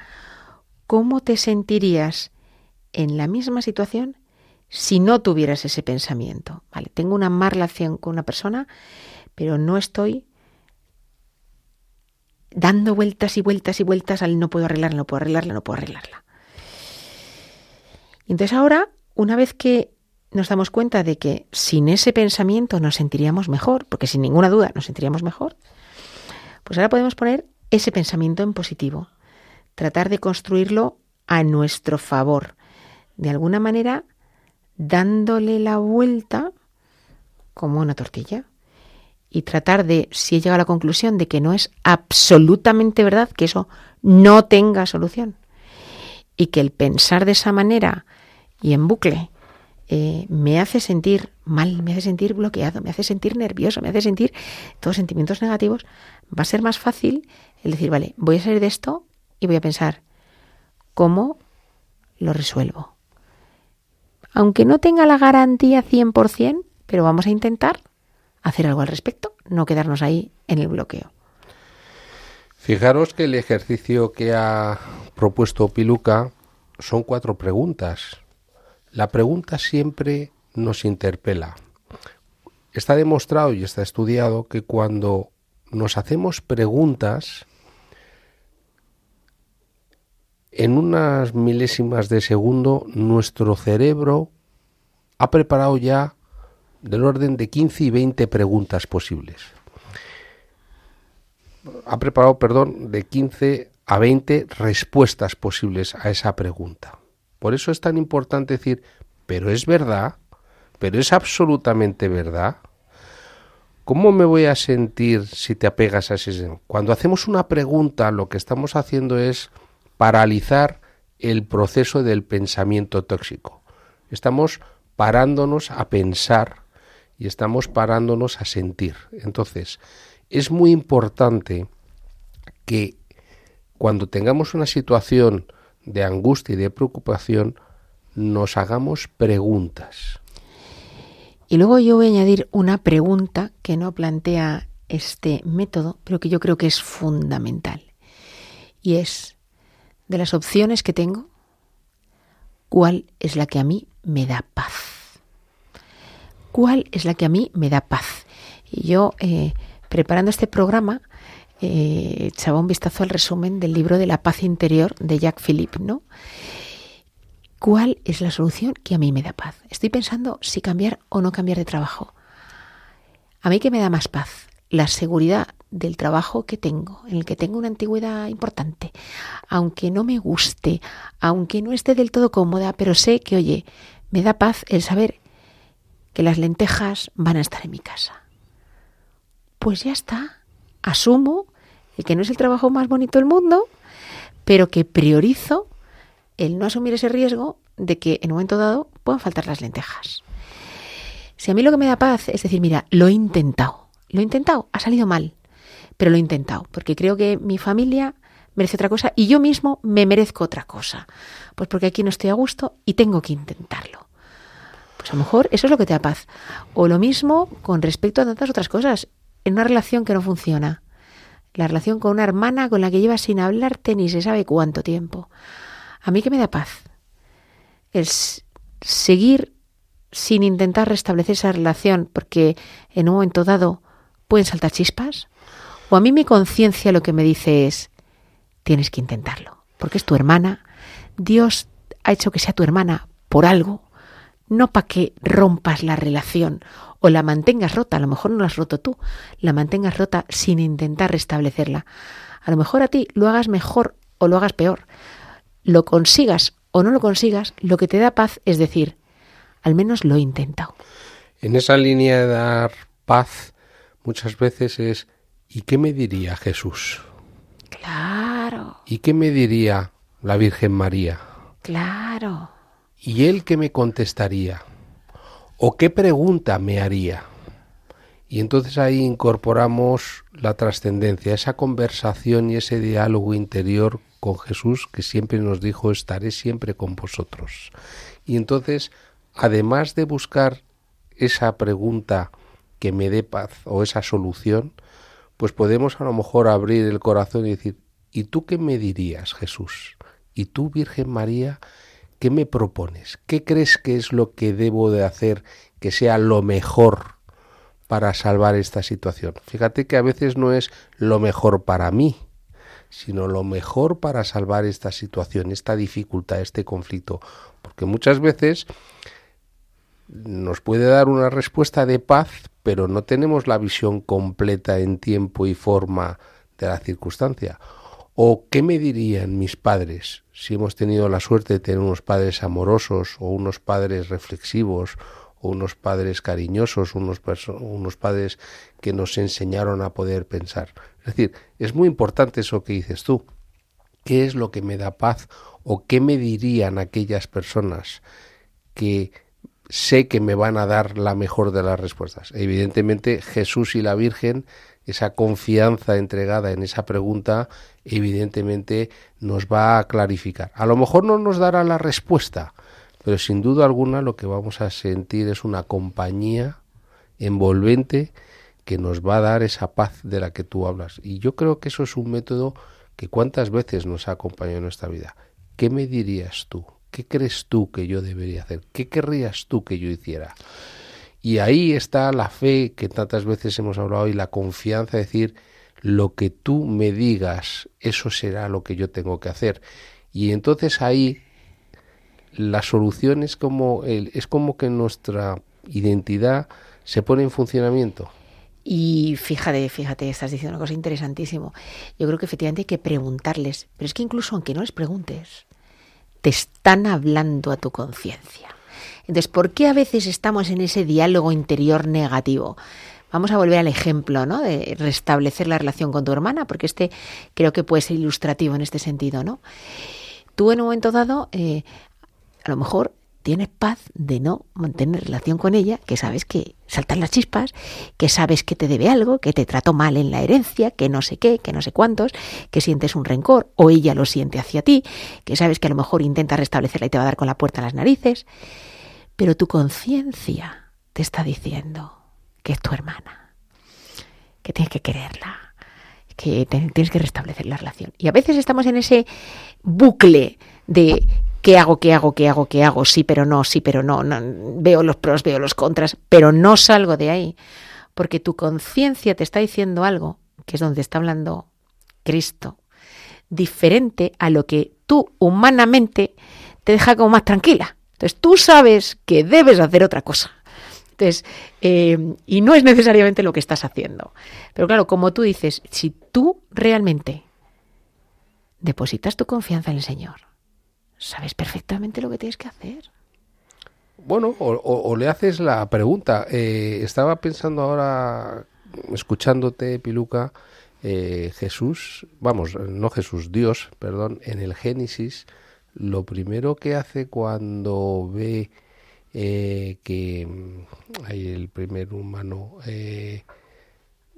¿cómo te sentirías en la misma situación si no tuvieras ese pensamiento? Vale, tengo una mala relación con una persona, pero no estoy dando vueltas y vueltas y vueltas al no puedo arreglarla, no puedo arreglarla, no puedo arreglarla. Entonces ahora, una vez que nos damos cuenta de que sin ese pensamiento nos sentiríamos mejor, porque sin ninguna duda nos sentiríamos mejor, pues ahora podemos poner ese pensamiento en positivo, tratar de construirlo a nuestro favor, de alguna manera dándole la vuelta como una tortilla y tratar de, si he llegado a la conclusión de que no es absolutamente verdad, que eso no tenga solución y que el pensar de esa manera y en bucle eh, me hace sentir mal, me hace sentir bloqueado, me hace sentir nervioso, me hace sentir todos sentimientos negativos, va a ser más fácil el decir, vale, voy a salir de esto y voy a pensar cómo lo resuelvo. Aunque no tenga la garantía 100%, pero vamos a intentar hacer algo al respecto, no quedarnos ahí en el bloqueo. Fijaros que el ejercicio que ha propuesto Piluca son cuatro preguntas. La pregunta siempre nos interpela. Está demostrado y está estudiado que cuando nos hacemos preguntas, en unas milésimas de segundo nuestro cerebro ha preparado ya del orden de 15 y 20 preguntas posibles. Ha preparado, perdón, de 15 a 20 respuestas posibles a esa pregunta. Por eso es tan importante decir, pero es verdad, pero es absolutamente verdad. ¿Cómo me voy a sentir si te apegas a ese? Cuando hacemos una pregunta, lo que estamos haciendo es paralizar el proceso del pensamiento tóxico. Estamos parándonos a pensar y estamos parándonos a sentir. Entonces, es muy importante que cuando tengamos una situación de angustia y de preocupación, nos hagamos preguntas. Y luego yo voy a añadir una pregunta que no plantea este método, pero que yo creo que es fundamental. Y es, de las opciones que tengo, ¿cuál es la que a mí me da paz? ¿Cuál es la que a mí me da paz? Y yo, eh, preparando este programa, eh, echaba un vistazo al resumen del libro de la paz interior de Jack Philippe, ¿no? ¿Cuál es la solución que a mí me da paz? Estoy pensando si cambiar o no cambiar de trabajo. ¿A mí qué me da más paz? La seguridad del trabajo que tengo, en el que tengo una antigüedad importante, aunque no me guste, aunque no esté del todo cómoda, pero sé que, oye, me da paz el saber que las lentejas van a estar en mi casa. Pues ya está, asumo que no es el trabajo más bonito del mundo, pero que priorizo el no asumir ese riesgo de que en un momento dado puedan faltar las lentejas. Si a mí lo que me da paz es decir, mira, lo he intentado, lo he intentado, ha salido mal, pero lo he intentado, porque creo que mi familia merece otra cosa y yo mismo me merezco otra cosa. Pues porque aquí no estoy a gusto y tengo que intentarlo. Pues a lo mejor eso es lo que te da paz. O lo mismo con respecto a tantas otras cosas. En una relación que no funciona. La relación con una hermana con la que llevas sin hablarte ni se sabe cuánto tiempo. A mí que me da paz. El seguir sin intentar restablecer esa relación porque en un momento dado pueden saltar chispas. O a mí mi conciencia lo que me dice es, tienes que intentarlo, porque es tu hermana. Dios ha hecho que sea tu hermana por algo, no para que rompas la relación o la mantengas rota, a lo mejor no la has roto tú, la mantengas rota sin intentar restablecerla. A lo mejor a ti lo hagas mejor o lo hagas peor. Lo consigas o no lo consigas, lo que te da paz es decir, al menos lo he intentado. En esa línea de dar paz, muchas veces es ¿y qué me diría Jesús? Claro, ¿Y qué me diría la Virgen María? claro. ¿Y él qué me contestaría? ¿O qué pregunta me haría? Y entonces ahí incorporamos la trascendencia, esa conversación y ese diálogo interior con Jesús que siempre nos dijo estaré siempre con vosotros. Y entonces, además de buscar esa pregunta que me dé paz o esa solución, pues podemos a lo mejor abrir el corazón y decir, ¿y tú qué me dirías, Jesús? ¿Y tú, Virgen María, qué me propones? ¿Qué crees que es lo que debo de hacer que sea lo mejor para salvar esta situación? Fíjate que a veces no es lo mejor para mí, sino lo mejor para salvar esta situación, esta dificultad, este conflicto. Porque muchas veces nos puede dar una respuesta de paz, pero no tenemos la visión completa en tiempo y forma de la circunstancia. ¿O qué me dirían mis padres si hemos tenido la suerte de tener unos padres amorosos o unos padres reflexivos o unos padres cariñosos, unos, unos padres que nos enseñaron a poder pensar? Es decir, es muy importante eso que dices tú. ¿Qué es lo que me da paz o qué me dirían aquellas personas que sé que me van a dar la mejor de las respuestas. Evidentemente Jesús y la Virgen, esa confianza entregada en esa pregunta, evidentemente nos va a clarificar. A lo mejor no nos dará la respuesta, pero sin duda alguna lo que vamos a sentir es una compañía envolvente que nos va a dar esa paz de la que tú hablas. Y yo creo que eso es un método que cuántas veces nos ha acompañado en nuestra vida. ¿Qué me dirías tú? ¿Qué crees tú que yo debería hacer? ¿Qué querrías tú que yo hiciera? Y ahí está la fe que tantas veces hemos hablado y la confianza de decir, lo que tú me digas, eso será lo que yo tengo que hacer. Y entonces ahí la solución es como, el, es como que nuestra identidad se pone en funcionamiento. Y fíjate, fíjate, estás diciendo una cosa interesantísimo. Yo creo que efectivamente hay que preguntarles, pero es que incluso aunque no les preguntes, te están hablando a tu conciencia. Entonces, ¿por qué a veces estamos en ese diálogo interior negativo? Vamos a volver al ejemplo, ¿no? De restablecer la relación con tu hermana, porque este creo que puede ser ilustrativo en este sentido, ¿no? Tú en un momento dado, eh, a lo mejor tienes paz de no mantener relación con ella, que sabes que saltan las chispas, que sabes que te debe algo, que te trató mal en la herencia, que no sé qué, que no sé cuántos, que sientes un rencor o ella lo siente hacia ti, que sabes que a lo mejor intenta restablecerla y te va a dar con la puerta en las narices, pero tu conciencia te está diciendo que es tu hermana, que tienes que quererla, que tienes que restablecer la relación. Y a veces estamos en ese bucle de qué hago, qué hago, qué hago, qué hago, sí, pero no, sí, pero no, no, veo los pros, veo los contras, pero no salgo de ahí, porque tu conciencia te está diciendo algo, que es donde está hablando Cristo, diferente a lo que tú humanamente te deja como más tranquila. Entonces tú sabes que debes hacer otra cosa. Entonces, eh, y no es necesariamente lo que estás haciendo. Pero claro, como tú dices, si tú realmente depositas tu confianza en el Señor, sabes perfectamente lo que tienes que hacer. Bueno, o, le haces la pregunta. Eh, estaba pensando ahora, escuchándote, Piluca, eh, Jesús, vamos, no Jesús, Dios, perdón, en el Génesis, lo primero que hace cuando ve eh, que hay el primer humano... Eh,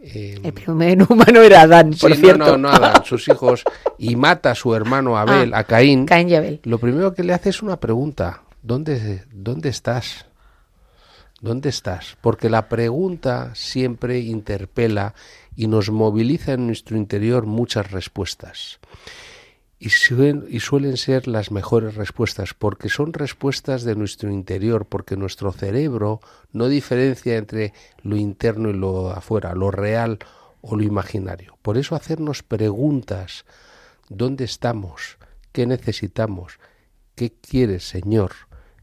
eh, El primer <laughs> humano era Adán, por sí, no, cierto. no, no, Adán, sus hijos, y mata a su hermano Abel, Ah, a Caín, Caín y Abel. lo primero que le hace es una pregunta. ¿Dónde, dónde estás? ¿Dónde estás? Porque la pregunta siempre interpela y nos moviliza en nuestro interior muchas respuestas. Y suelen, y suelen, ser las mejores respuestas, porque son respuestas de nuestro interior, porque nuestro cerebro no diferencia entre lo interno y lo afuera, lo real o lo imaginario. Por eso hacernos preguntas, ¿dónde estamos? ¿Qué necesitamos? ¿Qué quieres, Señor?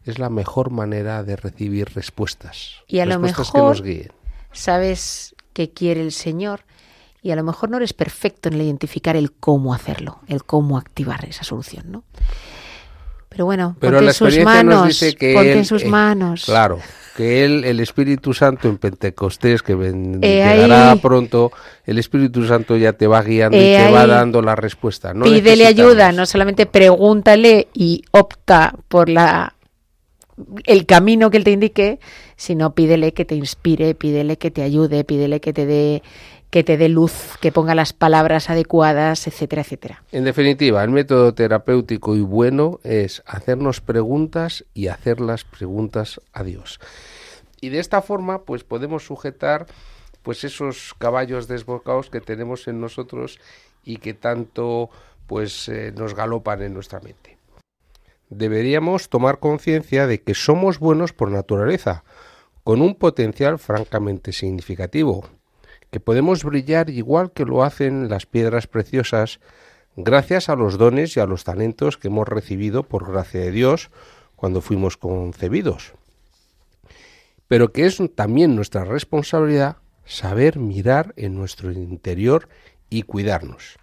Es la mejor manera de recibir respuestas. Y a respuestas lo que mejor nos guíen. sabes qué quiere el Señor y a lo mejor no eres perfecto en identificar el cómo hacerlo, el cómo activar esa solución, ¿no? Pero bueno, Pero ponte la en sus nos manos, dice que ponte él, en sus eh, manos. Claro, que él, el Espíritu Santo en Pentecostés, que ven- Eh, llegará ahí. pronto, el Espíritu Santo ya te va guiando y Eh, te va dando la respuesta. No Pídele ayuda, no solamente pregúntale y opta por la el camino que él te indique, sino pídele que te inspire, pídele que te ayude, pídele que te dé que te dé luz, que ponga las palabras adecuadas, etcétera, etcétera. En definitiva, el método terapéutico y bueno es hacernos preguntas y hacer las preguntas a Dios. Y de esta forma, pues podemos sujetar pues esos caballos desbocados que tenemos en nosotros y que tanto pues eh, nos galopan en nuestra mente. Deberíamos tomar conciencia de que somos buenos por naturaleza, con un potencial francamente significativo, que podemos brillar igual que lo hacen las piedras preciosas gracias a los dones y a los talentos que hemos recibido por gracia de Dios cuando fuimos concebidos. Pero que es también nuestra responsabilidad saber mirar en nuestro interior y cuidarnos.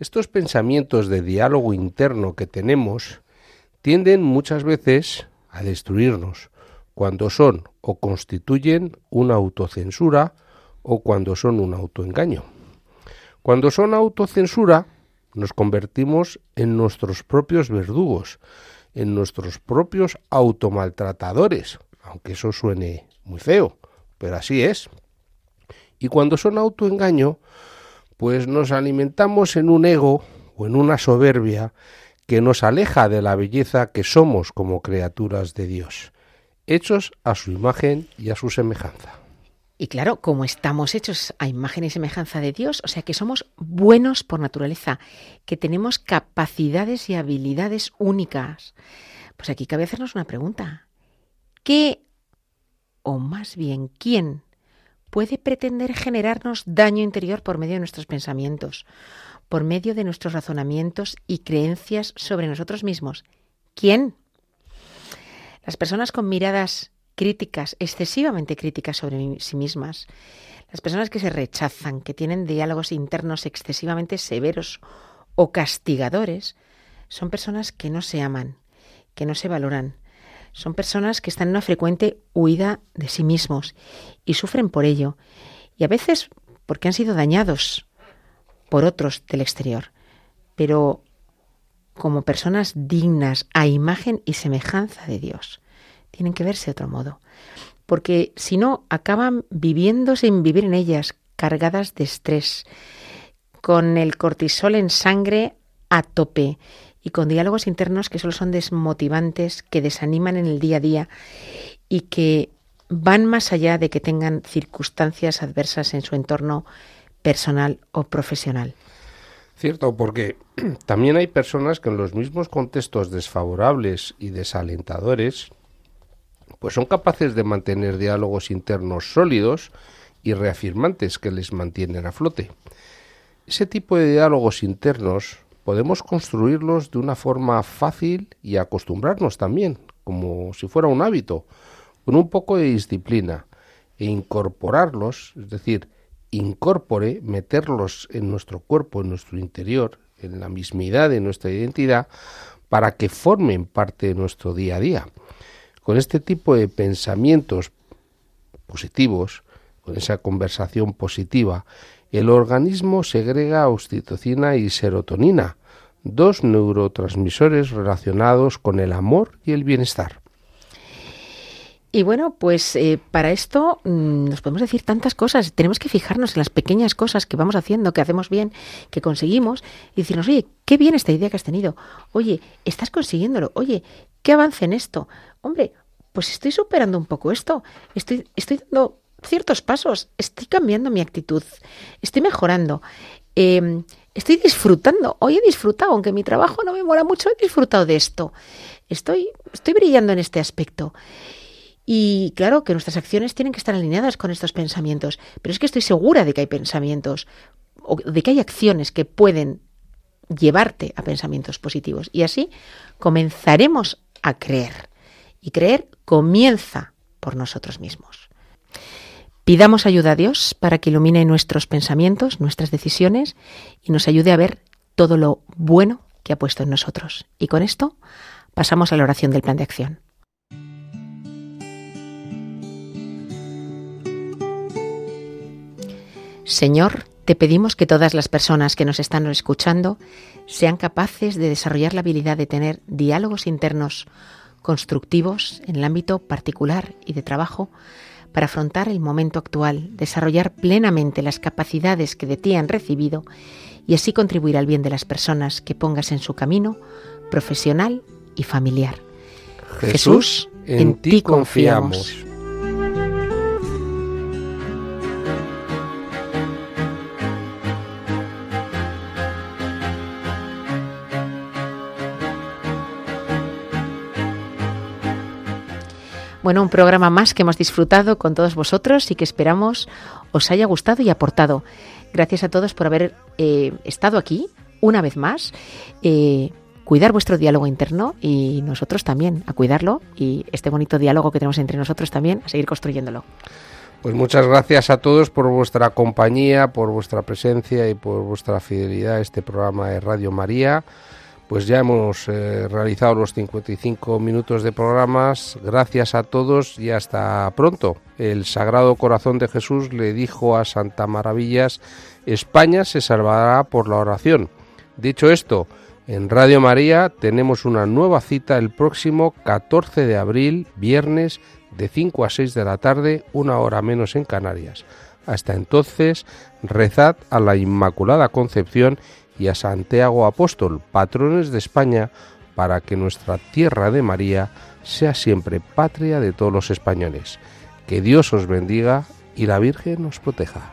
Estos pensamientos de diálogo interno que tenemos tienden muchas veces a destruirnos cuando son o constituyen una autocensura o cuando son un autoengaño. Cuando son autocensura, nos convertimos en nuestros propios verdugos, en nuestros propios automaltratadores, aunque eso suene muy feo, pero así es. Y cuando son autoengaño, pues nos alimentamos en un ego o en una soberbia que nos aleja de la belleza que somos como criaturas de Dios, hechos a su imagen y a su semejanza. Y claro, como estamos hechos a imagen y semejanza de Dios, o sea que somos buenos por naturaleza, que tenemos capacidades y habilidades únicas. Pues aquí cabe hacernos una pregunta. ¿Qué, o más bien, quién puede pretender generarnos daño interior por medio de nuestros pensamientos, por medio de nuestros razonamientos y creencias sobre nosotros mismos? ¿Quién? Las personas con miradas críticas, excesivamente críticas sobre sí mismas, las personas que se rechazan, que tienen diálogos internos excesivamente severos o castigadores, son personas que no se aman, que no se valoran, son personas que están en una frecuente huida de sí mismos y sufren por ello, y a veces porque han sido dañados por otros del exterior, pero como personas dignas a imagen y semejanza de Dios tienen que verse de otro modo. Porque si no, acaban viviendo sin vivir en ellas, cargadas de estrés, con el cortisol en sangre a tope y con diálogos internos que solo son desmotivantes, que desaniman en el día a día y que van más allá de que tengan circunstancias adversas en su entorno personal o profesional. Cierto, porque <clears throat> también hay personas que en los mismos contextos desfavorables y desalentadores pues son capaces de mantener diálogos internos sólidos y reafirmantes que les mantienen a flote. Ese tipo de diálogos internos podemos construirlos de una forma fácil y acostumbrarnos también, como si fuera un hábito, con un poco de disciplina e incorporarlos, es decir, incorpore, meterlos en nuestro cuerpo, en nuestro interior, en la mismidad de nuestra identidad, para que formen parte de nuestro día a día con este tipo de pensamientos positivos, con esa conversación positiva, el organismo segrega oxitocina y serotonina, dos neurotransmisores relacionados con el amor y el bienestar. Y bueno, pues eh, para esto mmm, nos podemos decir tantas cosas. Tenemos que fijarnos en las pequeñas cosas que vamos haciendo, que hacemos bien, que conseguimos, y decirnos, oye, qué bien esta idea que has tenido. Oye, estás consiguiéndolo. Oye, qué avance en esto. Hombre, pues estoy superando un poco esto, estoy, estoy dando ciertos pasos, estoy cambiando mi actitud, estoy mejorando, eh, estoy disfrutando. Hoy he disfrutado, aunque mi trabajo no me mola mucho, he disfrutado de esto. Estoy, estoy brillando en este aspecto. Y claro que nuestras acciones tienen que estar alineadas con estos pensamientos, pero es que estoy segura de que hay pensamientos o de que hay acciones que pueden llevarte a pensamientos positivos. Y así comenzaremos a creer. Y creer comienza por nosotros mismos. Pidamos ayuda a Dios para que ilumine nuestros pensamientos, nuestras decisiones y nos ayude a ver todo lo bueno que ha puesto en nosotros. Y con esto pasamos a la oración del plan de acción. Señor, te pedimos que todas las personas que nos están escuchando sean capaces de desarrollar la habilidad de tener diálogos internos constructivos en el ámbito particular y de trabajo para afrontar el momento actual, desarrollar plenamente las capacidades que de ti han recibido y así contribuir al bien de las personas que pongas en su camino profesional y familiar. Jesús, en, ti confiamos. Bueno, un programa más que hemos disfrutado con todos vosotros y que esperamos os haya gustado y aportado. Gracias a todos por haber eh, estado aquí una vez más. Eh, cuidar vuestro diálogo interno y nosotros también a cuidarlo y este bonito diálogo que tenemos entre nosotros también a seguir construyéndolo. Pues muchas gracias a todos por vuestra compañía, por vuestra presencia y por vuestra fidelidad a este programa de Radio María pues ya hemos eh, realizado los 55 minutos de programas. Gracias a todos y hasta pronto. El Sagrado Corazón de Jesús le dijo a Santa Maravillas, España se salvará por la oración. Dicho esto, en Radio María tenemos una nueva cita el próximo 14 de abril, viernes, de 5 a 6 de la tarde, una hora menos en Canarias. Hasta entonces, rezad a la Inmaculada Concepción y a Santiago Apóstol, patrones de España, para que nuestra tierra de María sea siempre patria de todos los españoles. Que Dios os bendiga y la Virgen nos proteja.